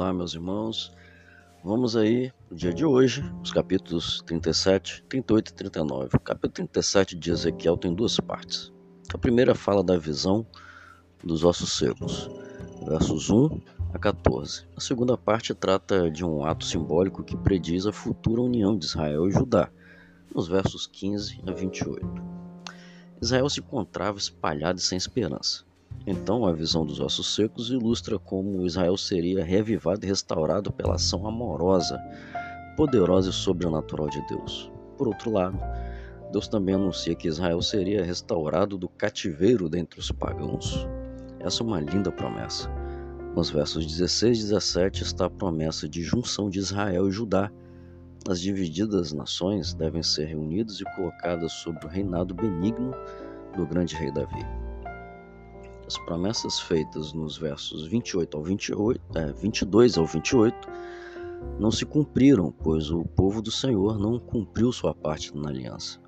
Olá, meus irmãos. Vamos aí, no dia de hoje, os capítulos 37, 38 e 39. O capítulo 37 de Ezequiel tem duas partes. A primeira fala da visão dos ossos secos, versos 1 a 14. A segunda parte trata de um ato simbólico que prediz a futura união de Israel e Judá, nos versos 15 a 28. Israel se encontrava espalhado e sem esperança. Então, a visão dos ossos secos ilustra como Israel seria revivado e restaurado pela ação amorosa, poderosa e sobrenatural de Deus. Por outro lado, Deus também anuncia que Israel seria restaurado do cativeiro dentre os pagãos. Essa é uma linda promessa. Nos versos 16 e 17 está a promessa de junção de Israel e Judá. As divididas nações devem ser reunidas e colocadas sob o reinado benigno do grande rei Davi. As promessas feitas nos versos 28 ao 28, é, 22 ao 28 não se cumpriram, pois o povo do Senhor não cumpriu sua parte na aliança.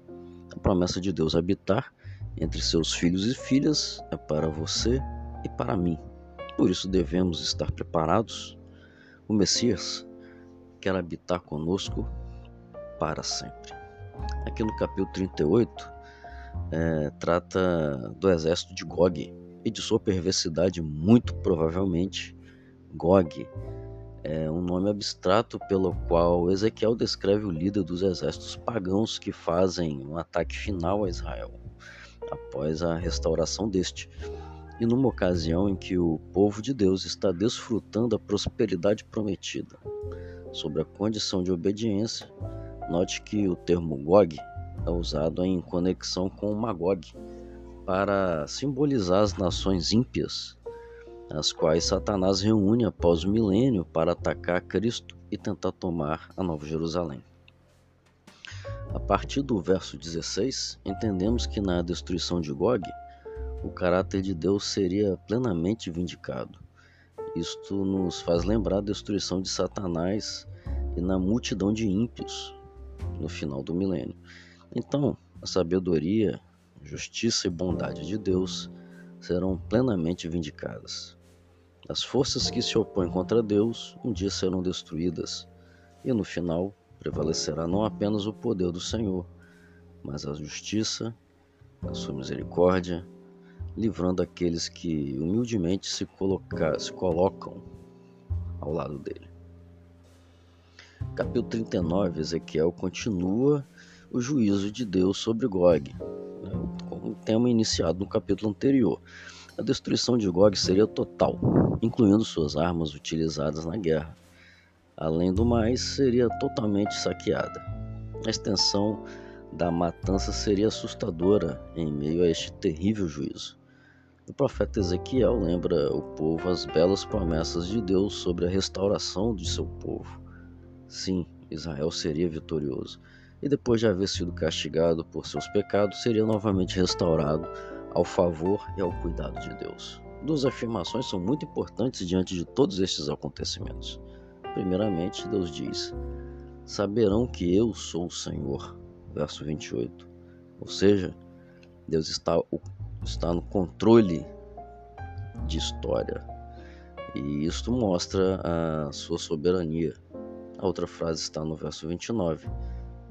A promessa de Deus habitar entre seus filhos e filhas é para você e para mim. Por isso devemos estar preparados. O Messias quer habitar conosco para sempre. Aqui no capítulo 38, é, trata do exército de Gog, e de sua perversidade, muito provavelmente, Gog é um nome abstrato pelo qual Ezequiel descreve o líder dos exércitos pagãos que fazem um ataque final a Israel, após a restauração deste, e numa ocasião em que o povo de Deus está desfrutando a prosperidade prometida. Sobre a condição de obediência, note que o termo Gog é usado em conexão com Magog, para simbolizar as nações ímpias, as quais Satanás reúne após o milênio para atacar Cristo e tentar tomar a Nova Jerusalém. A partir do verso 16, entendemos que na destruição de Gog, o caráter de Deus seria plenamente vindicado. Isto nos faz lembrar a destruição de Satanás e na multidão de ímpios no final do milênio. Então, a sabedoria justiça e bondade de Deus serão plenamente vindicadas. As forças que se opõem contra Deus um dia serão destruídas, e no final prevalecerá não apenas o poder do Senhor, mas a justiça, a sua misericórdia, livrando aqueles que humildemente se, colocar, se colocam ao lado dele. Capítulo 39, Ezequiel continua o juízo de Deus sobre Gog, como tema iniciado no capítulo anterior. A destruição de Gog seria total, incluindo suas armas utilizadas na guerra. Além do mais, seria totalmente saqueada. A extensão da matança seria assustadora em meio a este terrível juízo. O profeta Ezequiel lembra o povo as belas promessas de Deus sobre a restauração de seu povo. Sim, Israel seria vitorioso e depois de haver sido castigado por seus pecados, seria novamente restaurado ao favor e ao cuidado de Deus. Duas afirmações são muito importantes diante de todos estes acontecimentos. Primeiramente, Deus diz: Saberão que eu sou o Senhor. Verso 28. Ou seja, Deus está, está no controle de história. E isto mostra a sua soberania. A outra frase está no verso 29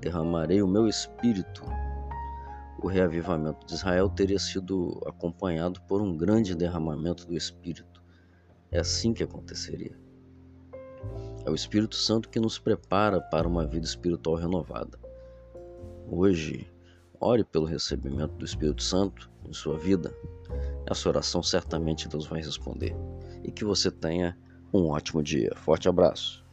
derramarei o meu espírito. O reavivamento de Israel teria sido acompanhado por um grande derramamento do espírito. É assim que aconteceria. É o Espírito Santo que nos prepara para uma vida espiritual renovada. Hoje, ore pelo recebimento do Espírito Santo em sua vida. Essa oração certamente Deus vai responder. E que você tenha um ótimo dia. Forte abraço.